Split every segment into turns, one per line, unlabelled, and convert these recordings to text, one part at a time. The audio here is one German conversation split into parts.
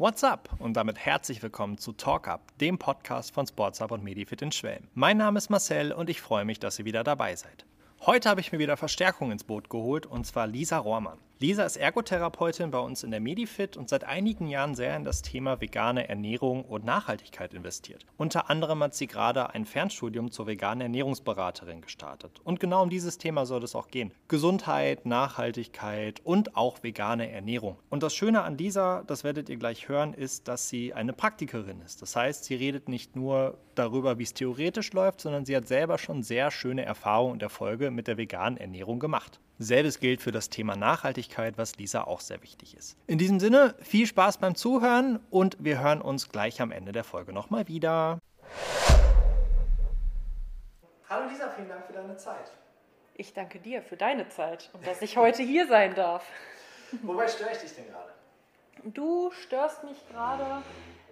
What's up? Und damit herzlich willkommen zu Talk Up, dem Podcast von Sportshub und Medifit in Schwelm. Mein Name ist Marcel und ich freue mich, dass ihr wieder dabei seid. Heute habe ich mir wieder Verstärkung ins Boot geholt und zwar Lisa Rohrmann. Lisa ist Ergotherapeutin bei uns in der Medifit und seit einigen Jahren sehr in das Thema vegane Ernährung und Nachhaltigkeit investiert. Unter anderem hat sie gerade ein Fernstudium zur veganen Ernährungsberaterin gestartet. Und genau um dieses Thema soll es auch gehen. Gesundheit, Nachhaltigkeit und auch vegane Ernährung. Und das Schöne an Lisa, das werdet ihr gleich hören, ist, dass sie eine Praktikerin ist. Das heißt, sie redet nicht nur darüber, wie es theoretisch läuft, sondern sie hat selber schon sehr schöne Erfahrungen und Erfolge mit der veganen Ernährung gemacht. Selbes gilt für das Thema Nachhaltigkeit, was Lisa auch sehr wichtig ist. In diesem Sinne, viel Spaß beim Zuhören und wir hören uns gleich am Ende der Folge nochmal wieder. Hallo Lisa, vielen Dank für deine Zeit.
Ich danke dir für deine Zeit und dass ich heute hier sein darf.
Wobei störe ich dich denn gerade?
Du störst mich gerade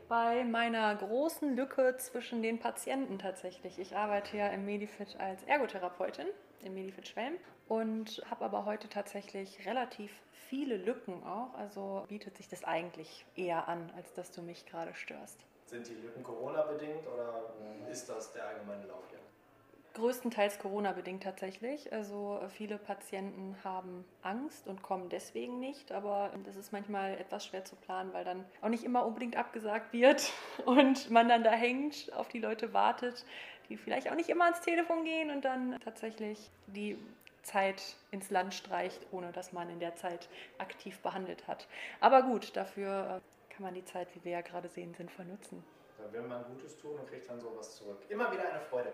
bei meiner großen Lücke zwischen den Patienten tatsächlich. Ich arbeite ja im Medifit als Ergotherapeutin im Medifit Schwelm und habe aber heute tatsächlich relativ viele Lücken auch. Also bietet sich das eigentlich eher an, als dass du mich gerade störst.
Sind die Lücken Corona-bedingt oder ist das der allgemeine Lauf hier?
Größtenteils Corona-bedingt tatsächlich. Also viele Patienten haben Angst und kommen deswegen nicht, aber das ist manchmal etwas schwer zu planen, weil dann auch nicht immer unbedingt abgesagt wird und man dann da hängt, auf die Leute wartet, die vielleicht auch nicht immer ans Telefon gehen und dann tatsächlich die Zeit ins Land streicht, ohne dass man in der Zeit aktiv behandelt hat. Aber gut, dafür äh, kann man die Zeit, wie wir ja gerade sehen, sinnvoll nutzen.
Da will man Gutes tun und kriegt dann sowas zurück. Immer wieder eine Freude.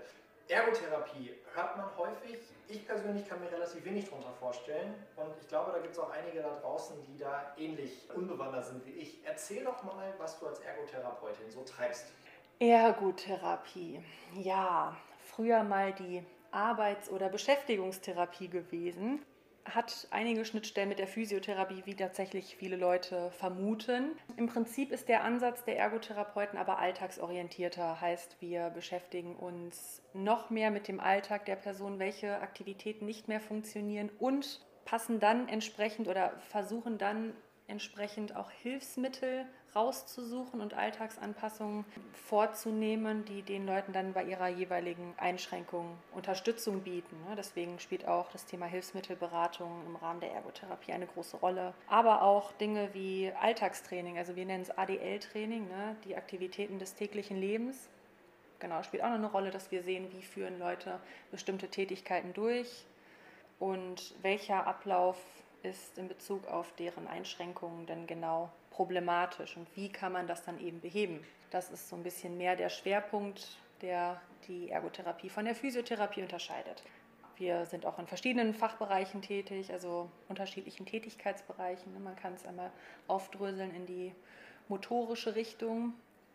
Ergotherapie hört man häufig. Ich persönlich kann mir relativ wenig darunter vorstellen. Und ich glaube, da gibt es auch einige da draußen, die da ähnlich unbewandert sind wie ich. Erzähl doch mal, was du als Ergotherapeutin so treibst.
Ergotherapie. Ja, früher mal die Arbeits- oder Beschäftigungstherapie gewesen. Hat einige Schnittstellen mit der Physiotherapie, wie tatsächlich viele Leute vermuten. Im Prinzip ist der Ansatz der Ergotherapeuten aber alltagsorientierter. Heißt, wir beschäftigen uns noch mehr mit dem Alltag der Person, welche Aktivitäten nicht mehr funktionieren und passen dann entsprechend oder versuchen dann entsprechend auch Hilfsmittel rauszusuchen und Alltagsanpassungen vorzunehmen, die den Leuten dann bei ihrer jeweiligen Einschränkung Unterstützung bieten. Ne? Deswegen spielt auch das Thema Hilfsmittelberatung im Rahmen der Ergotherapie eine große Rolle. Aber auch Dinge wie Alltagstraining, also wir nennen es ADL-Training, ne? die Aktivitäten des täglichen Lebens. Genau, spielt auch noch eine Rolle, dass wir sehen, wie führen Leute bestimmte Tätigkeiten durch und welcher Ablauf ist in Bezug auf deren Einschränkungen denn genau problematisch und wie kann man das dann eben beheben. Das ist so ein bisschen mehr der Schwerpunkt, der die Ergotherapie von der Physiotherapie unterscheidet. Wir sind auch in verschiedenen Fachbereichen tätig, also unterschiedlichen Tätigkeitsbereichen. Man kann es einmal aufdröseln in die motorische Richtung,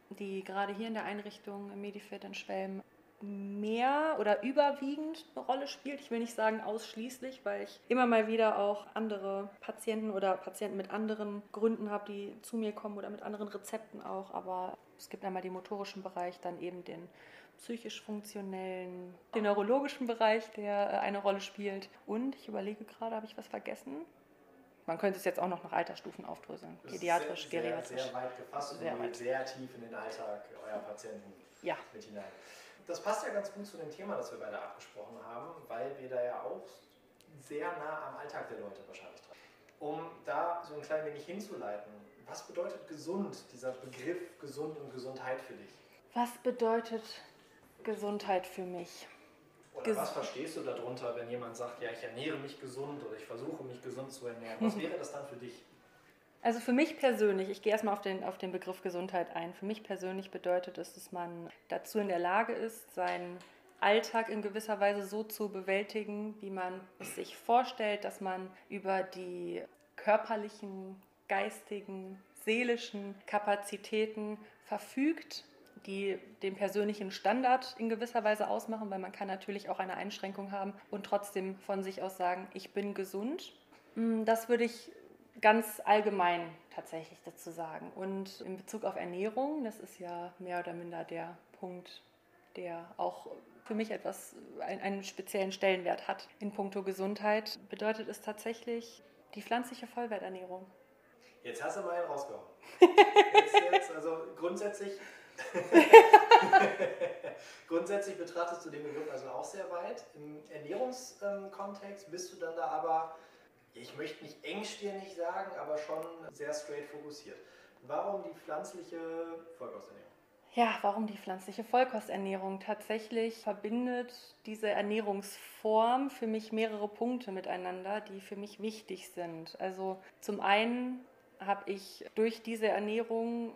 die gerade hier in der Einrichtung im Medifit in Schwelm mehr oder überwiegend eine Rolle spielt. Ich will nicht sagen ausschließlich, weil ich immer mal wieder auch andere Patienten oder Patienten mit anderen Gründen habe, die zu mir kommen oder mit anderen Rezepten auch. Aber es gibt einmal den motorischen Bereich, dann eben den psychisch-funktionellen, den neurologischen Bereich, der äh, eine Rolle spielt. Und ich überlege gerade, habe ich was vergessen? Man könnte es jetzt auch noch nach Altersstufen aufdröseln. Pädiatrisch,
sehr,
geriatrisch.
Sehr weit gefasst und sehr, sehr tief in den Alltag eurer Patienten
ja.
mit hinein das passt ja ganz gut zu dem Thema, das wir beide abgesprochen haben, weil wir da ja auch sehr nah am Alltag der Leute wahrscheinlich dran. Um da so ein klein wenig hinzuleiten, was bedeutet gesund, dieser Begriff gesund und Gesundheit für dich?
Was bedeutet Gesundheit für mich?
Oder Ges was verstehst du darunter, wenn jemand sagt, ja, ich ernähre mich gesund oder ich versuche mich gesund zu ernähren? Was wäre das dann für dich?
Also für mich persönlich, ich gehe erstmal auf den, auf den Begriff Gesundheit ein. Für mich persönlich bedeutet es, dass man dazu in der Lage ist, seinen Alltag in gewisser Weise so zu bewältigen, wie man es sich vorstellt, dass man über die körperlichen, geistigen, seelischen Kapazitäten verfügt, die den persönlichen Standard in gewisser Weise ausmachen, weil man kann natürlich auch eine Einschränkung haben und trotzdem von sich aus sagen, ich bin gesund. Mm, das würde ich ganz allgemein tatsächlich dazu sagen. Und in Bezug auf Ernährung, das ist ja mehr oder minder der Punkt, der auch für mich etwas, einen speziellen Stellenwert hat in puncto Gesundheit, bedeutet es tatsächlich die pflanzliche Vollwerternährung.
Jetzt hast du mal einen rausgehauen. Jetzt, jetzt, also grundsätzlich, grundsätzlich betrachtest du den Begriff also auch sehr weit. Im Ernährungskontext bist du dann da aber, ich möchte nicht engstirnig sagen, aber schon sehr straight fokussiert. Warum die pflanzliche Vollkosternährung?
Ja, warum die pflanzliche Vollkosternährung? Tatsächlich verbindet diese Ernährungsform für mich mehrere Punkte miteinander, die für mich wichtig sind. Also zum einen habe ich durch diese Ernährung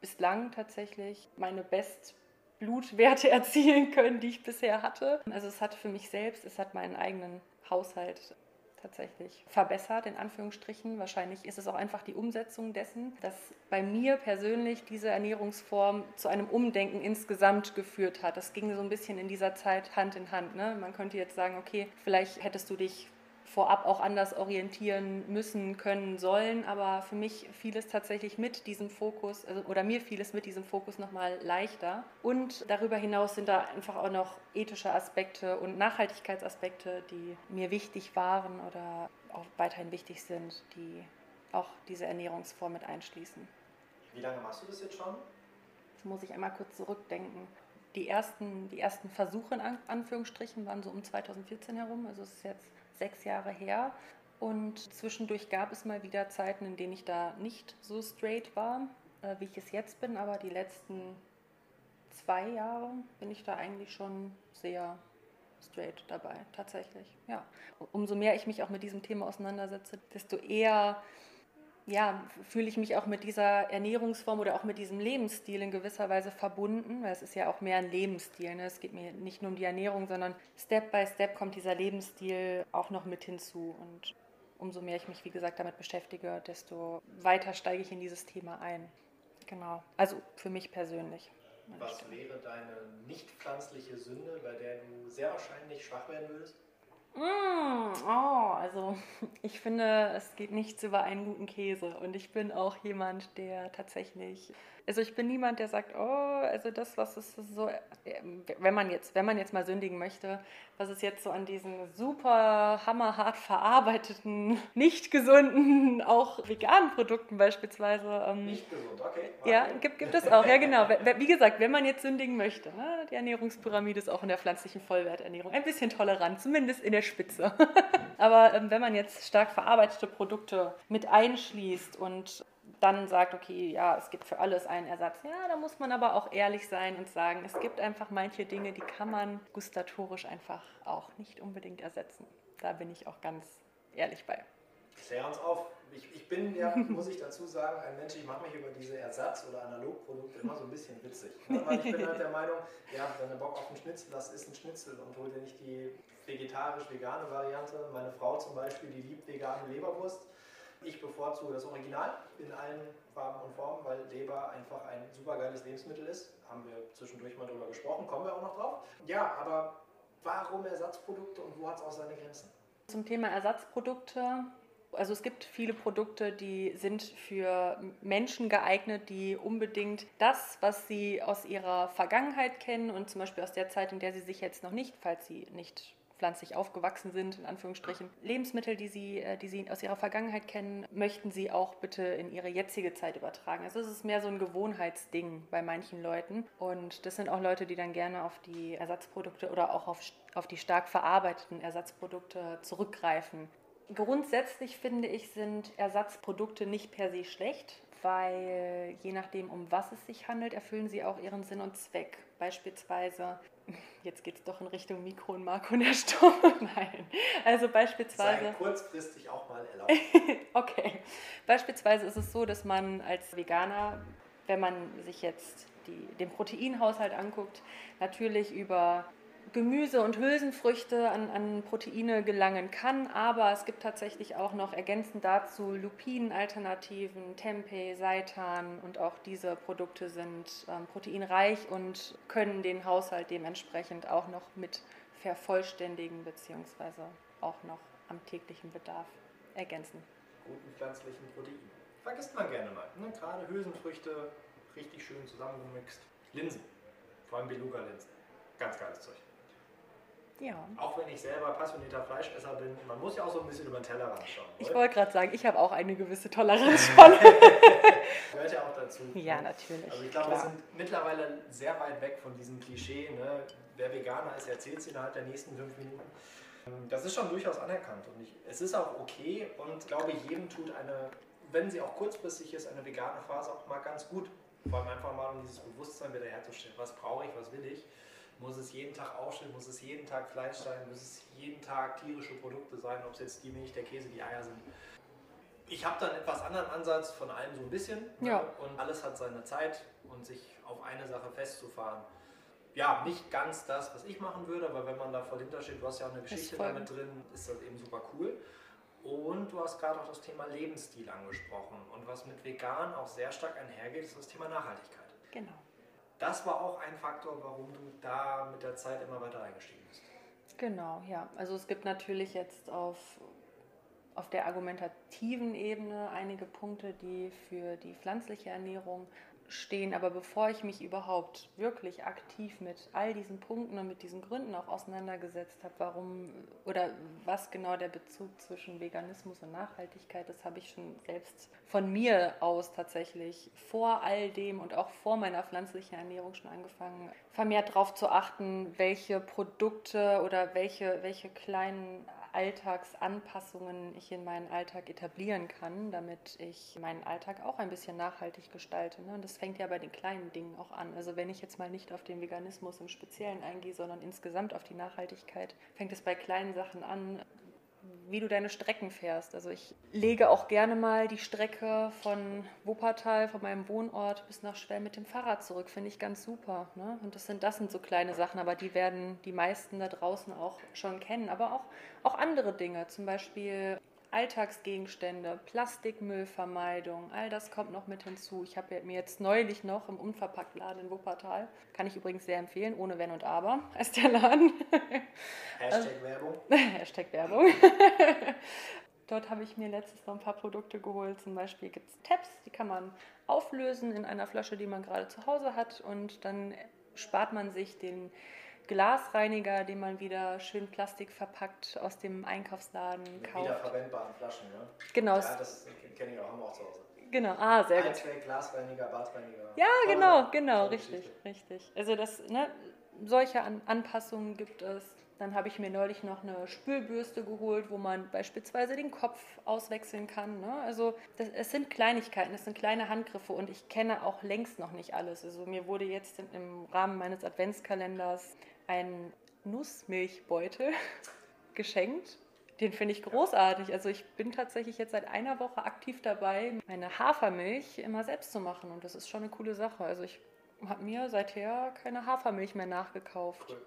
bislang tatsächlich meine Bestblutwerte erzielen können, die ich bisher hatte. Also es hat für mich selbst, es hat meinen eigenen Haushalt tatsächlich verbessert, in Anführungsstrichen. Wahrscheinlich ist es auch einfach die Umsetzung dessen, dass bei mir persönlich diese Ernährungsform zu einem Umdenken insgesamt geführt hat. Das ging so ein bisschen in dieser Zeit Hand in Hand. Ne? Man könnte jetzt sagen, okay, vielleicht hättest du dich vorab auch anders orientieren müssen, können, sollen. Aber für mich fiel es tatsächlich mit diesem Fokus, also, oder mir fiel es mit diesem Fokus nochmal leichter. Und darüber hinaus sind da einfach auch noch ethische Aspekte und Nachhaltigkeitsaspekte, die mir wichtig waren oder auch weiterhin wichtig sind, die auch diese Ernährungsform mit einschließen.
Wie lange machst du das jetzt schon?
Jetzt muss ich einmal kurz zurückdenken. Die ersten, die ersten Versuche in Anführungsstrichen waren so um 2014 herum, also es ist jetzt sechs Jahre her. Und zwischendurch gab es mal wieder Zeiten, in denen ich da nicht so straight war, äh, wie ich es jetzt bin. Aber die letzten zwei Jahre bin ich da eigentlich schon sehr straight dabei, tatsächlich. Ja. Umso mehr ich mich auch mit diesem Thema auseinandersetze, desto eher ja, fühle ich mich auch mit dieser Ernährungsform oder auch mit diesem Lebensstil in gewisser Weise verbunden, weil es ist ja auch mehr ein Lebensstil. Ne? Es geht mir nicht nur um die Ernährung, sondern Step by Step kommt dieser Lebensstil auch noch mit hinzu. Und umso mehr ich mich, wie gesagt, damit beschäftige, desto weiter steige ich in dieses Thema ein. Genau. Also für mich persönlich.
Was wäre deine nicht pflanzliche Sünde, bei der du sehr wahrscheinlich schwach werden würdest?
Mm, oh, also ich finde, es geht nichts über einen guten Käse. Und ich bin auch jemand, der tatsächlich also ich bin niemand, der sagt, oh, also das, was ist so, wenn man jetzt, wenn man jetzt mal sündigen möchte, was ist jetzt so an diesen super hammerhart verarbeiteten, nicht gesunden, auch veganen Produkten beispielsweise.
Ähm, nicht gesund, okay.
Ja, gibt, gibt es auch, ja genau. Wie gesagt, wenn man jetzt sündigen möchte, ne, die Ernährungspyramide ist auch in der pflanzlichen Vollwerternährung ein bisschen tolerant, zumindest in der Spitze. Aber ähm, wenn man jetzt stark verarbeitete Produkte mit einschließt und dann sagt, okay, ja, es gibt für alles einen Ersatz. Ja, da muss man aber auch ehrlich sein und sagen, es gibt einfach manche Dinge, die kann man gustatorisch einfach auch nicht unbedingt ersetzen. Da bin ich auch ganz ehrlich bei.
Klär uns auf. Ich, ich bin ja, muss ich dazu sagen, ein Mensch, ich mache mich über diese Ersatz- oder Analogprodukte immer so ein bisschen witzig. Ich bin halt der Meinung, ja, wenn du Bock auf einen Schnitzel hast, ist ein Schnitzel und hol dir nicht die vegetarisch-vegane Variante. Meine Frau zum Beispiel, die liebt vegane Leberwurst ich bevorzuge das Original in allen Farben und Formen, weil Leber einfach ein super geiles Lebensmittel ist. Haben wir zwischendurch mal drüber gesprochen, kommen wir auch noch drauf. Ja, aber warum Ersatzprodukte und wo hat es auch seine Grenzen?
Zum Thema Ersatzprodukte. Also es gibt viele Produkte, die sind für Menschen geeignet, die unbedingt das, was sie aus ihrer Vergangenheit kennen und zum Beispiel aus der Zeit, in der sie sich jetzt noch nicht, falls sie nicht pflanzlich aufgewachsen sind, in Anführungsstrichen. Lebensmittel, die sie, äh, die sie aus ihrer Vergangenheit kennen, möchten sie auch bitte in ihre jetzige Zeit übertragen. Also es ist mehr so ein Gewohnheitsding bei manchen Leuten. Und das sind auch Leute, die dann gerne auf die Ersatzprodukte oder auch auf, auf die stark verarbeiteten Ersatzprodukte zurückgreifen. Grundsätzlich finde ich, sind Ersatzprodukte nicht per se schlecht, weil je nachdem, um was es sich handelt, erfüllen sie auch ihren Sinn und Zweck. Beispielsweise Jetzt geht es doch in Richtung Mikro- und Makronährstoffe. Nein. Also beispielsweise.
Sei kurzfristig auch mal erlaubt.
okay. Beispielsweise ist es so, dass man als Veganer, wenn man sich jetzt die, den Proteinhaushalt anguckt, natürlich über Gemüse und Hülsenfrüchte an, an, Proteine gelangen kann, aber es gibt tatsächlich auch noch ergänzend dazu Lupinenalternativen, Tempeh, Seitan und auch diese Produkte sind ähm, proteinreich und können den Haushalt dementsprechend auch noch mit vervollständigen bzw. auch noch am täglichen Bedarf ergänzen.
Guten pflanzlichen Proteinen. Vergisst man gerne mal. Ne? Gerade Hülsenfrüchte richtig schön zusammengemixt. Linsen, vor allem Beluga-Linsen. Ganz geiles Zeug.
Ja.
Auch wenn ich selber passionierter Fleischesser bin, man muss ja auch so ein bisschen über den Tellerrand schauen.
Ich wollte gerade sagen, ich habe auch eine gewisse Toleranzspanne.
Gehört ja auch dazu.
Ja, natürlich.
Also ich glaube, wir sind mittlerweile sehr weit weg von diesem Klischee, ne? wer Veganer ist, erzählt es innerhalb der nächsten fünf Minuten. Das ist schon durchaus anerkannt und ich, es ist auch okay und ich glaube, jedem tut eine, wenn sie auch kurzfristig ist, eine vegane Phase auch mal ganz gut. Vor allem einfach mal, um dieses Bewusstsein wieder herzustellen. Was brauche ich, was will ich? Muss es jeden Tag aufstehen? Muss es jeden Tag Fleisch sein? Muss es jeden Tag tierische Produkte sein? Ob es jetzt die Milch, der Käse, die Eier sind? Ich habe da einen etwas anderen Ansatz von allem so ein bisschen.
Ne? Ja.
Und alles hat seine Zeit und sich auf eine Sache festzufahren ja, nicht ganz das, was ich machen würde, aber wenn man da voll hintersteht, du hast ja auch eine Geschichte damit drin, ist das eben super cool. Und du hast gerade auch das Thema Lebensstil angesprochen. Und was mit vegan auch sehr stark einhergeht, ist das Thema Nachhaltigkeit.
Genau.
Das war auch ein Faktor, warum du da mit der Zeit immer weiter eingestiegen bist.
Genau, ja. Also es gibt natürlich jetzt auf, auf der argumentativen Ebene einige Punkte, die für die pflanzliche Ernährung stehen. Aber bevor ich mich überhaupt wirklich aktiv mit all diesen Punkten und mit diesen Gründen auch auseinandergesetzt habe, warum oder was genau der Bezug zwischen Veganismus und Nachhaltigkeit ist, habe ich schon selbst von mir aus tatsächlich vor all dem und auch vor meiner pflanzlichen Ernährung schon angefangen, vermehrt darauf zu achten, welche Produkte oder welche, welche kleinen Alltagsanpassungen ich in meinen Alltag etablieren kann, damit ich meinen Alltag auch ein bisschen nachhaltig gestalte. Ne? Und das fängt ja bei den kleinen Dingen auch an. Also wenn ich jetzt mal nicht auf den Veganismus im Speziellen eingehe, sondern insgesamt auf die Nachhaltigkeit, fängt es bei kleinen Sachen an wie du deine Strecken fährst. Also ich lege auch gerne mal die Strecke von Wuppertal, von meinem Wohnort bis nach Schwell mit dem Fahrrad zurück. Finde ich ganz super. Ne? Und das sind, das sind so kleine Sachen, aber die werden die meisten da draußen auch schon kennen. Aber auch, auch andere Dinge, zum Beispiel Alltagsgegenstände, Plastikmüllvermeidung, all das kommt noch mit hinzu. Ich habe mir jetzt neulich noch im Unverpacktladen in Wuppertal, kann ich übrigens sehr empfehlen, ohne Wenn und Aber, heißt der Laden.
Hashtag Werbung.
Hashtag Werbung. Dort habe ich mir letztes noch ein paar Produkte geholt. Zum Beispiel gibt es Tabs, die kann man auflösen in einer Flasche, die man gerade zu Hause hat. Und dann spart man sich den Glasreiniger, den man wieder schön Plastik verpackt aus dem Einkaufsladen Mit kauft.
Wiederverwendbaren Flaschen, ja?
Genau.
Ja, das kenne ich auch, haben wir auch zu Hause.
Genau, ah, sehr
gut. Glasreiniger, Badreiniger.
Ja, genau, genau, richtig, richtig. Also das, ne, solche An Anpassungen gibt es. Dann habe ich mir neulich noch eine Spülbürste geholt, wo man beispielsweise den Kopf auswechseln kann. Ne? Also das, es sind Kleinigkeiten, es sind kleine Handgriffe und ich kenne auch längst noch nicht alles. Also mir wurde jetzt im Rahmen meines Adventskalenders einen Nussmilchbeutel geschenkt. Den finde ich großartig. Also ich bin tatsächlich jetzt seit einer Woche aktiv dabei, meine Hafermilch immer selbst zu machen. Und das ist schon eine coole Sache. Also ich habe mir seither keine Hafermilch mehr nachgekauft.
Cool.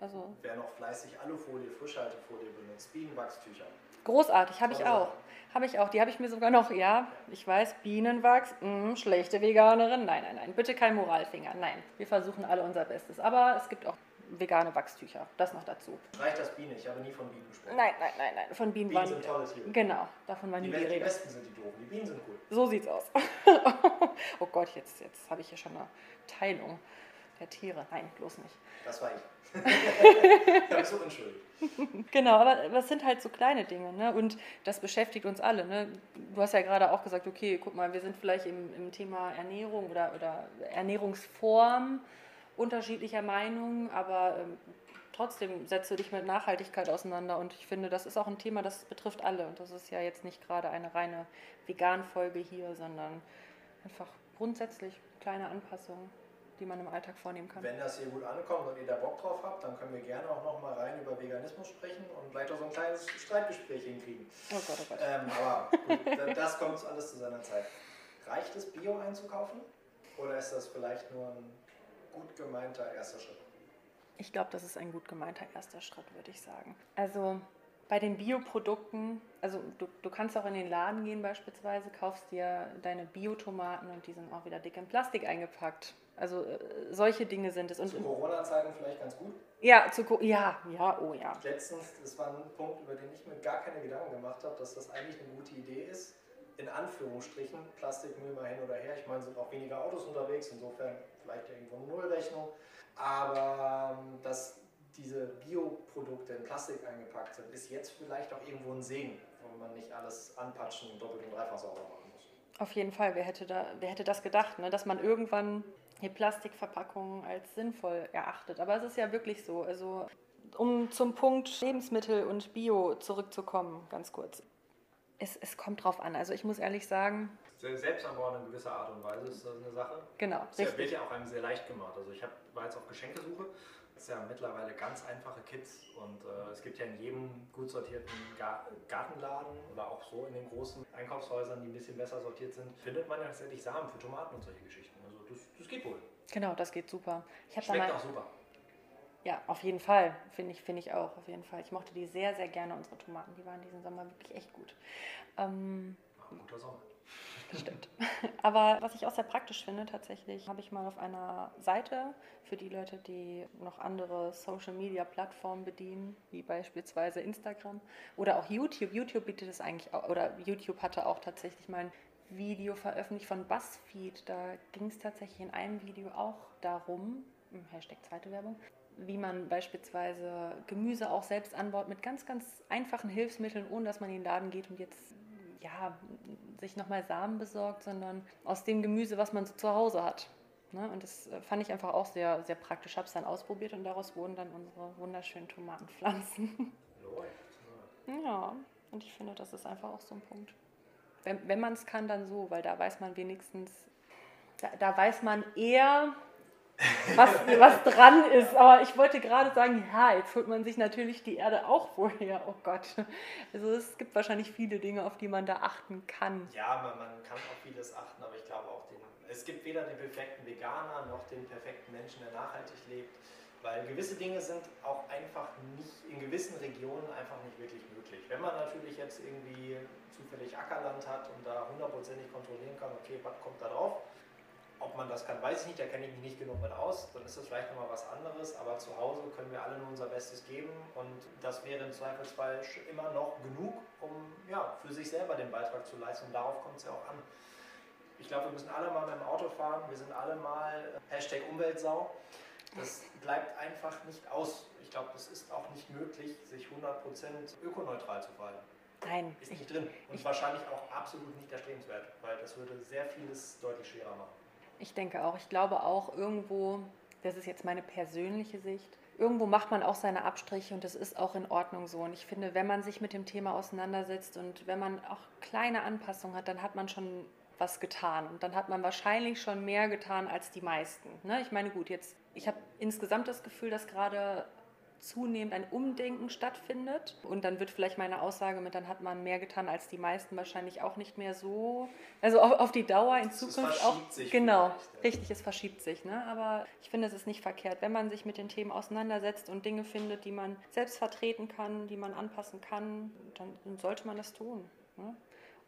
Also Wer noch fleißig Alufolie, Frischhaltefolie benutzt, Bienenwachstücher.
Großartig, habe ich auch. Habe ich auch. Die habe ich mir sogar noch, ja, ich weiß, Bienenwachs, mh, schlechte Veganerin. Nein, nein, nein, bitte kein Moralfinger. Nein, wir versuchen alle unser Bestes. Aber es gibt auch vegane Wachstücher. Das noch dazu.
Reicht das Biene? Ich habe nie von Bienen gesprochen.
Nein, nein, nein, nein. Von Bienen,
Bienen waren, sind tolle Tiere.
Genau, davon waren
die,
die
Rede. Die Besten sind die doofen, die Bienen sind cool.
So sieht's aus. oh Gott, jetzt, jetzt habe ich hier schon eine Teilung der Tiere. Nein, bloß nicht.
Das war ich. ich habe so unschuldig.
Genau, aber das sind halt so kleine Dinge, ne? Und das beschäftigt uns alle. Ne? Du hast ja gerade auch gesagt, okay, guck mal, wir sind vielleicht im, im Thema Ernährung oder, oder Ernährungsform unterschiedlicher Meinung, aber ähm, trotzdem setzt du dich mit Nachhaltigkeit auseinander und ich finde, das ist auch ein Thema, das betrifft alle und das ist ja jetzt nicht gerade eine reine Vegan-Folge hier, sondern einfach grundsätzlich kleine Anpassungen, die man im Alltag vornehmen kann.
Wenn das hier gut ankommt und ihr da Bock drauf habt, dann können wir gerne auch noch mal rein über Veganismus sprechen und vielleicht auch so ein kleines Streitgespräch hinkriegen.
Oh Gott, oh Gott.
Ähm, aber gut, das kommt alles zu seiner Zeit. Reicht es, Bio einzukaufen? Oder ist das vielleicht nur ein gut gemeinter erster Schritt?
Ich glaube, das ist ein gut gemeinter erster Schritt, würde ich sagen. Also bei den Bioprodukten, also du, du kannst auch in den Laden gehen beispielsweise, kaufst dir deine Biotomaten und die sind auch wieder dick in Plastik eingepackt. Also äh, solche Dinge sind es.
Und zu Corona-Zeiten vielleicht ganz gut?
Ja, zu ja, ja, oh ja.
Letztens, das war ein Punkt, über den ich mir gar keine Gedanken gemacht habe, dass das eigentlich eine gute Idee ist. In Anführungsstrichen, Plastikmüll mal hin oder her. Ich meine, sind auch weniger Autos unterwegs, insofern vielleicht irgendwo eine Nullrechnung. Aber ähm, dass diese Bioprodukte in Plastik eingepackt sind, ist jetzt vielleicht auch irgendwo ein Segen, wo man nicht alles anpatschen und doppelt und dreifach sauber machen muss.
Auf jeden Fall, wer hätte, da, wer hätte das gedacht, ne? dass man irgendwann hier Plastikverpackungen als sinnvoll erachtet. Aber es ist ja wirklich so. Also, um zum Punkt Lebensmittel und Bio zurückzukommen, ganz kurz. Es, es kommt drauf an. Also ich muss ehrlich sagen,
Selbstanbau in gewisser Art und Weise ist das eine Sache.
Genau,
das richtig. wird ja auch einem sehr leicht gemacht. Also ich hab, war jetzt auf Geschenkesuche. Das ist ja mittlerweile ganz einfache Kits und äh, es gibt ja in jedem gut sortierten Gar Gartenladen oder auch so in den großen Einkaufshäusern, die ein bisschen besser sortiert sind, findet man ja tatsächlich Samen für Tomaten und solche Geschichten. Also das, das geht wohl.
Genau, das geht super.
Ich Schmeckt mal, auch super.
Ja, auf jeden Fall. Finde ich, find ich auch, auf jeden Fall. Ich mochte die sehr, sehr gerne, unsere Tomaten. Die waren diesen Sommer wirklich echt gut. Ähm,
guter Sommer.
Das stimmt. Aber was ich auch sehr praktisch finde, tatsächlich, habe ich mal auf einer Seite für die Leute, die noch andere Social-Media-Plattformen bedienen, wie beispielsweise Instagram oder auch YouTube. YouTube bietet es eigentlich auch, oder YouTube hatte auch tatsächlich mal ein Video veröffentlicht von BuzzFeed. Da ging es tatsächlich in einem Video auch darum, Hashtag zweite Werbung, wie man beispielsweise Gemüse auch selbst anbaut mit ganz, ganz einfachen Hilfsmitteln, ohne dass man in den Laden geht und jetzt ja, sich nochmal Samen besorgt, sondern aus dem Gemüse, was man so zu Hause hat. Ne? Und das äh, fand ich einfach auch sehr, sehr praktisch. Habe es dann ausprobiert und daraus wurden dann unsere wunderschönen Tomatenpflanzen. Läuft. Ja, und ich finde, das ist einfach auch so ein Punkt. Wenn, wenn man es kann, dann so, weil da weiß man wenigstens, da, da weiß man eher, was, was dran ist. Aber ich wollte gerade sagen, ja, jetzt holt man sich natürlich die Erde auch vorher. Oh Gott. Also es gibt wahrscheinlich viele Dinge, auf die man da achten kann.
Ja, man, man kann auf vieles achten, aber ich glaube auch, den, es gibt weder den perfekten Veganer noch den perfekten Menschen, der nachhaltig lebt. Weil gewisse Dinge sind auch einfach nicht, in gewissen Regionen einfach nicht wirklich möglich. Wenn man natürlich jetzt irgendwie zufällig Ackerland hat und da hundertprozentig kontrollieren kann, okay, was kommt da drauf, ob man das kann, weiß ich nicht, da kenne ich mich nicht genug mit aus. Dann ist das vielleicht nochmal was anderes, aber zu Hause können wir alle nur unser Bestes geben und das wäre im Zweifelsfall immer noch genug, um ja, für sich selber den Beitrag zu leisten. Und darauf kommt es ja auch an. Ich glaube, wir müssen alle mal mit dem Auto fahren, wir sind alle mal äh, Hashtag Umweltsau. Das bleibt einfach nicht aus. Ich glaube, es ist auch nicht möglich, sich 100% ökoneutral zu verhalten.
Nein.
Ist nicht drin. Und wahrscheinlich auch absolut nicht erstrebenswert, weil das würde sehr vieles deutlich schwerer machen.
Ich denke auch. Ich glaube auch irgendwo, das ist jetzt meine persönliche Sicht, irgendwo macht man auch seine Abstriche und das ist auch in Ordnung so. Und ich finde, wenn man sich mit dem Thema auseinandersetzt und wenn man auch kleine Anpassungen hat, dann hat man schon was getan. Und dann hat man wahrscheinlich schon mehr getan als die meisten. Ne? Ich meine, gut, jetzt, ich habe insgesamt das Gefühl, dass gerade zunehmend ein Umdenken stattfindet. Und dann wird vielleicht meine Aussage mit, dann hat man mehr getan als die meisten wahrscheinlich auch nicht mehr so. Also auf, auf die Dauer in Zukunft auch. genau, ja. richtig, es verschiebt sich. Ne? Aber ich finde, es ist nicht verkehrt, wenn man sich mit den Themen auseinandersetzt und Dinge findet, die man selbst vertreten kann, die man anpassen kann, dann, dann sollte man das tun. Ne?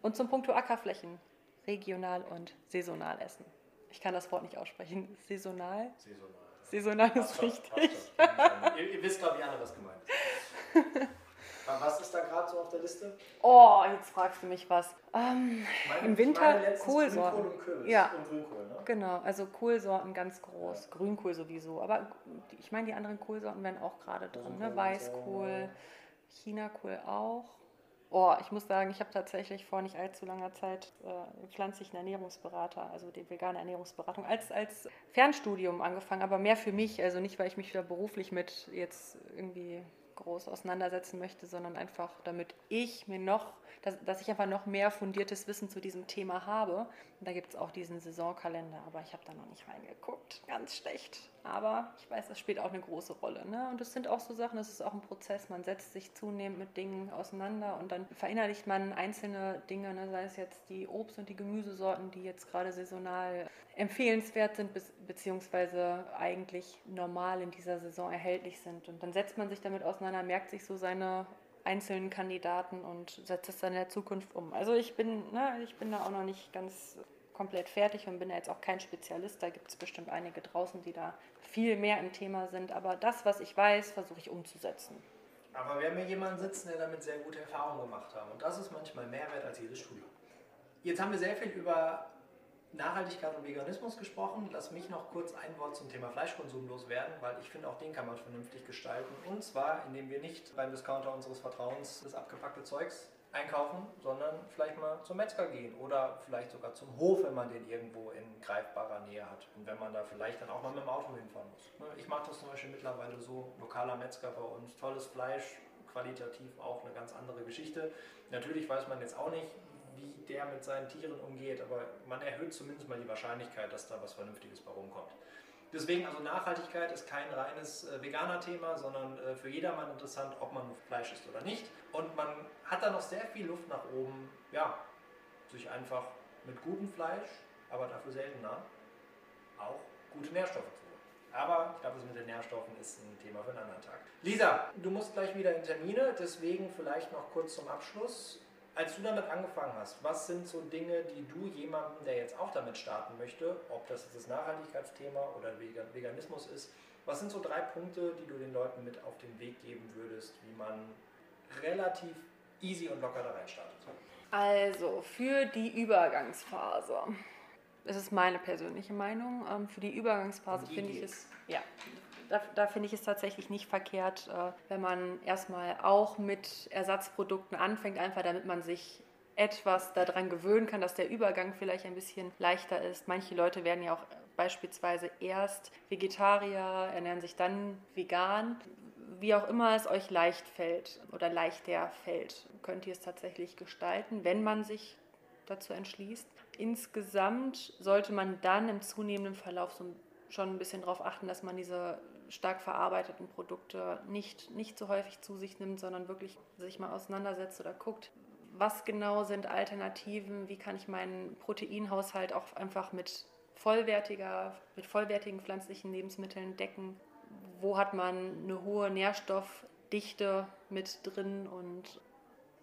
Und zum Punkt Ackerflächen, regional und saisonal essen. Ich kann das Wort nicht aussprechen. Saisonal?
Saisonal.
Saisonal ist richtig.
ihr, ihr, wisst, glaube ich, alle, was gemeint ist. was ist da gerade so auf der Liste?
Oh, jetzt fragst du mich was. Ähm, meine, Im Winter Kohlsorten.
Grünkohl und Kürbis
ja.
und Grünkohl, ne?
Genau, also Kohlsorten ganz groß. Ja. Grünkohl sowieso. Aber ich meine, die anderen Kohlsorten werden auch gerade drin. Ne? Weißkohl, Chinakohl auch. Oh, ich muss sagen, ich habe tatsächlich vor nicht allzu langer Zeit äh, pflanzlichen Ernährungsberater, also die vegane Ernährungsberatung, als, als Fernstudium angefangen, aber mehr für mich, also nicht, weil ich mich wieder beruflich mit jetzt irgendwie groß auseinandersetzen möchte, sondern einfach, damit ich mir noch, dass, dass ich einfach noch mehr fundiertes Wissen zu diesem Thema habe. Und da gibt es auch diesen Saisonkalender, aber ich habe da noch nicht reingeguckt. Ganz schlecht. Aber ich weiß, das spielt auch eine große Rolle. Ne? Und es sind auch so Sachen, das ist auch ein Prozess. Man setzt sich zunehmend mit Dingen auseinander und dann verinnerlicht man einzelne Dinge, ne? sei es jetzt die Obst- und die Gemüsesorten, die jetzt gerade saisonal empfehlenswert sind, beziehungsweise eigentlich normal in dieser Saison erhältlich sind. Und dann setzt man sich damit auseinander, merkt sich so seine einzelnen Kandidaten und setzt es dann in der Zukunft um. Also ich bin, ne, ich bin da auch noch nicht ganz komplett fertig und bin da jetzt auch kein Spezialist. Da gibt es bestimmt einige draußen, die da viel mehr im Thema sind. Aber das, was ich weiß, versuche ich umzusetzen.
Aber wir haben hier jemanden sitzen, der damit sehr gute Erfahrungen gemacht hat. Und das ist manchmal mehr wert als jedes Studium. Jetzt haben wir sehr viel über Nachhaltigkeit und Veganismus gesprochen. Lass mich noch kurz ein Wort zum Thema Fleischkonsum loswerden, weil ich finde, auch den kann man vernünftig gestalten. Und zwar, indem wir nicht beim Discounter unseres Vertrauens das abgepackte Zeugs einkaufen, sondern vielleicht mal zum Metzger gehen oder vielleicht sogar zum Hof, wenn man den irgendwo in greifbarer Nähe hat und wenn man da vielleicht dann auch mal mit dem Auto hinfahren muss. Ne, ich mache das zum Beispiel mittlerweile so, lokaler Metzger bei uns, tolles Fleisch, qualitativ auch eine ganz andere Geschichte. Natürlich weiß man jetzt auch nicht, wie der mit seinen Tieren umgeht, aber man erhöht zumindest mal die Wahrscheinlichkeit, dass da was Vernünftiges bei rumkommt. Deswegen also Nachhaltigkeit ist kein reines äh, Veganer-Thema, sondern äh, für jedermann interessant, ob man Fleisch isst oder nicht. Und man hat da noch sehr viel Luft nach oben, ja, sich einfach mit gutem Fleisch, aber dafür seltener, auch gute Nährstoffe zu holen. Aber ich glaube, das mit den Nährstoffen ist ein Thema für einen anderen Tag. Lisa, du musst gleich wieder in Termine, deswegen vielleicht noch kurz zum Abschluss. Als du damit angefangen hast, was sind so Dinge, die du jemandem, der jetzt auch damit starten möchte, ob das das Nachhaltigkeitsthema oder Veganismus ist, was sind so drei Punkte, die du den Leuten mit auf den Weg geben würdest, wie man relativ easy und locker da rein startet?
Also für die Übergangsphase. Das ist meine persönliche Meinung. Ähm, für die Übergangsphase finde ich es, ja, da, da finde ich es tatsächlich nicht verkehrt, äh, wenn man erstmal auch mit Ersatzprodukten anfängt, einfach damit man sich etwas daran gewöhnen kann, dass der Übergang vielleicht ein bisschen leichter ist. Manche Leute werden ja auch beispielsweise erst Vegetarier, ernähren sich dann vegan. Wie auch immer es euch leicht fällt oder leichter fällt, könnt ihr es tatsächlich gestalten, wenn man sich dazu entschließt. Insgesamt sollte man dann im zunehmenden Verlauf so schon ein bisschen darauf achten, dass man diese stark verarbeiteten Produkte nicht, nicht so häufig zu sich nimmt, sondern wirklich sich mal auseinandersetzt oder guckt, was genau sind Alternativen, wie kann ich meinen Proteinhaushalt auch einfach mit vollwertiger, mit vollwertigen pflanzlichen Lebensmitteln decken, wo hat man eine hohe Nährstoffdichte mit drin und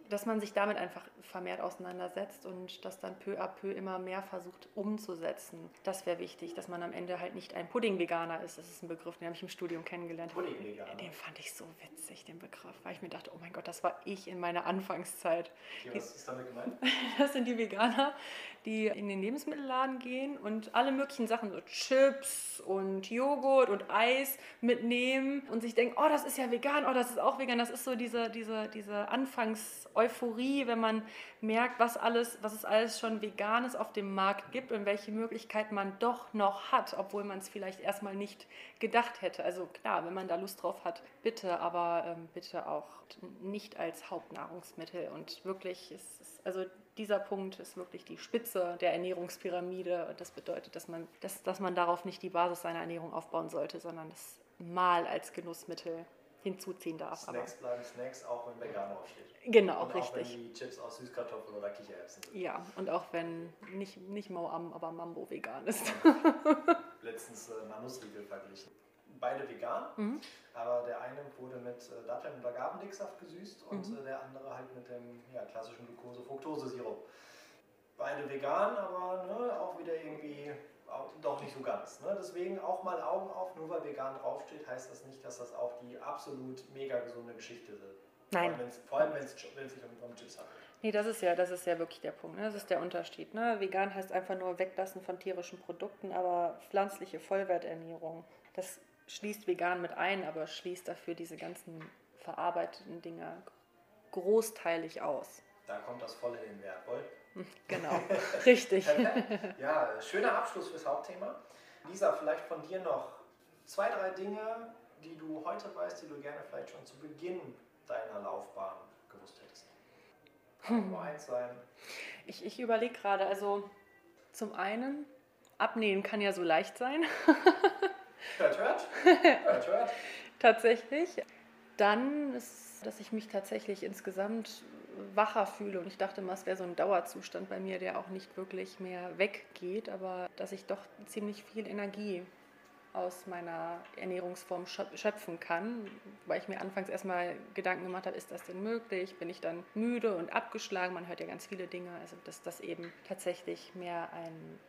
dass man sich damit einfach vermehrt auseinandersetzt und das dann peu à peu immer mehr versucht umzusetzen. Das wäre wichtig, dass man am Ende halt nicht ein Pudding-Veganer ist. Das ist ein Begriff, den habe ich im Studium kennengelernt.
Pudding-Veganer.
Den fand ich so witzig, den Begriff, weil ich mir dachte, oh mein Gott, das war ich in meiner Anfangszeit.
Okay, was ist damit gemeint?
Das sind die Veganer, die in den Lebensmittelladen gehen und alle möglichen Sachen, so Chips und Joghurt und Eis mitnehmen und sich denken, oh, das ist ja vegan, oh, das ist auch vegan. Das ist so diese, diese, diese Anfangs-Euphorie, wenn man merkt, was, alles, was es alles schon Veganes auf dem Markt gibt und welche Möglichkeiten man doch noch hat, obwohl man es vielleicht erstmal nicht gedacht hätte. Also klar, wenn man da Lust drauf hat, bitte, aber ähm, bitte auch nicht als Hauptnahrungsmittel und wirklich ist es, also dieser Punkt ist wirklich die Spitze der Ernährungspyramide. Und das bedeutet, dass man, dass, dass man darauf nicht die Basis seiner Ernährung aufbauen sollte, sondern das mal als Genussmittel hinzuziehen darf.
Snacks aber. bleiben Snacks, auch wenn vegan aufsteht.
Genau,
und
richtig.
Auch wenn die Chips aus Süßkartoffeln oder Kichererbsen sind.
Ja, und auch wenn nicht, nicht Mauam, aber Mambo vegan ist.
Letztens äh, Manusriegel verglichen beide vegan, mhm. aber der eine wurde mit äh, Datteln und Agavendicksaft gesüßt und mhm. äh, der andere halt mit dem ja, klassischen Glucose-Fructose-Sirup. Beide vegan, aber ne, auch wieder irgendwie doch nicht so ganz. Ne? Deswegen auch mal Augen auf, nur weil vegan draufsteht, heißt das nicht, dass das auch die absolut mega gesunde Geschichte ist.
Nein.
Vor allem, wenn es sich um, um Chips handelt.
Nee, das ist ja, das ist ja wirklich der Punkt. Ne? Das ist der Unterschied. Ne? Vegan heißt einfach nur weglassen von tierischen Produkten, aber pflanzliche Vollwerternährung, das schließt vegan mit ein, aber schließt dafür diese ganzen verarbeiteten Dinge großteilig aus.
Da kommt das voll in den Wert, wohl?
Genau, richtig.
ja, schöner Abschluss fürs Hauptthema. Lisa, vielleicht von dir noch zwei, drei Dinge, die du heute weißt, die du gerne vielleicht schon zu Beginn deiner Laufbahn gewusst hättest. Kann nur eins sein.
Ich, ich überlege gerade, also zum einen, abnehmen kann ja so leicht sein.
Hört, hört. hört, hört.
tatsächlich. Dann ist, dass ich mich tatsächlich insgesamt wacher fühle und ich dachte mal, es wäre so ein Dauerzustand bei mir, der auch nicht wirklich mehr weggeht, aber dass ich doch ziemlich viel Energie aus meiner Ernährungsform schöpfen kann, weil ich mir anfangs erstmal Gedanken gemacht habe, ist das denn möglich? Bin ich dann müde und abgeschlagen? Man hört ja ganz viele Dinge, also dass das eben tatsächlich mehr ein...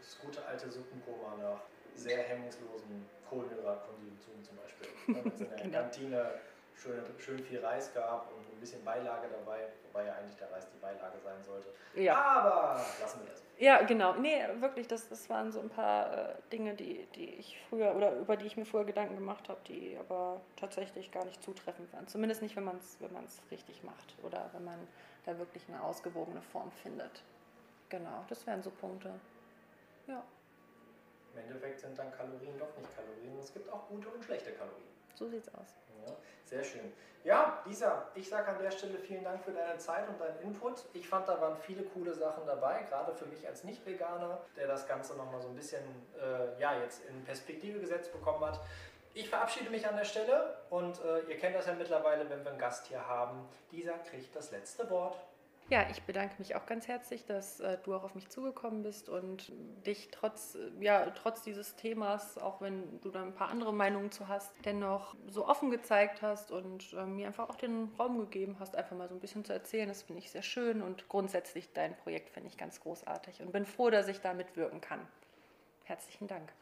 Das gute alte Suppenkoma nach sehr hemmungslosen Kohlenhydratkonsum zum Beispiel. Wenn es in der genau. Kantine schön, schön viel Reis gab und ein bisschen Beilage dabei, wobei ja eigentlich der Reis die Beilage sein sollte.
Ja.
Aber lassen wir das.
Ja, genau. Nee, wirklich, das, das waren so ein paar äh, Dinge, die, die ich früher oder über die ich mir früher Gedanken gemacht habe, die aber tatsächlich gar nicht zutreffend waren. Zumindest nicht, wenn man es wenn richtig macht oder wenn man da wirklich eine ausgewogene Form findet. Genau, das wären so Punkte. Ja.
Im Endeffekt sind dann Kalorien doch nicht Kalorien. Es gibt auch gute und schlechte Kalorien.
So sieht's aus.
Ja, sehr schön. Ja, Lisa, ich sage an der Stelle vielen Dank für deine Zeit und deinen Input. Ich fand, da waren viele coole Sachen dabei, gerade für mich als Nicht-Veganer, der das Ganze nochmal so ein bisschen äh, ja, jetzt in Perspektive gesetzt bekommen hat. Ich verabschiede mich an der Stelle und äh, ihr kennt das ja mittlerweile, wenn wir einen Gast hier haben. Dieser kriegt das letzte Wort.
Ja, ich bedanke mich auch ganz herzlich, dass äh, du auch auf mich zugekommen bist und dich trotz, äh, ja, trotz dieses Themas, auch wenn du da ein paar andere Meinungen zu hast, dennoch so offen gezeigt hast und äh, mir einfach auch den Raum gegeben hast, einfach mal so ein bisschen zu erzählen. Das finde ich sehr schön und grundsätzlich dein Projekt finde ich ganz großartig und bin froh, dass ich da mitwirken kann. Herzlichen Dank.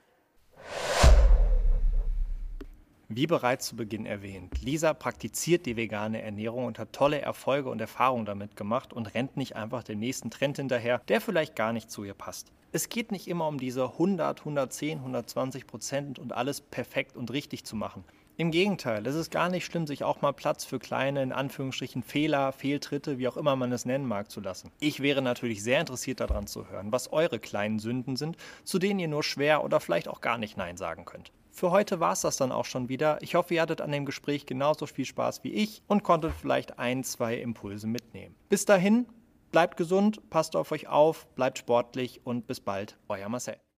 Wie bereits zu Beginn erwähnt, Lisa praktiziert die vegane Ernährung und hat tolle Erfolge und Erfahrungen damit gemacht und rennt nicht einfach dem nächsten Trend hinterher, der vielleicht gar nicht zu ihr passt. Es geht nicht immer um diese 100, 110, 120 Prozent und alles perfekt und richtig zu machen. Im Gegenteil, es ist gar nicht schlimm, sich auch mal Platz für kleine, in Anführungsstrichen, Fehler, Fehltritte, wie auch immer man es nennen mag, zu lassen. Ich wäre natürlich sehr interessiert daran zu hören, was eure kleinen Sünden sind, zu denen ihr nur schwer oder vielleicht auch gar nicht Nein sagen könnt. Für heute war es das dann auch schon wieder. Ich hoffe, ihr hattet an dem Gespräch genauso viel Spaß wie ich und konntet vielleicht ein, zwei Impulse mitnehmen. Bis dahin, bleibt gesund, passt auf euch auf, bleibt sportlich und bis bald, euer Marcel.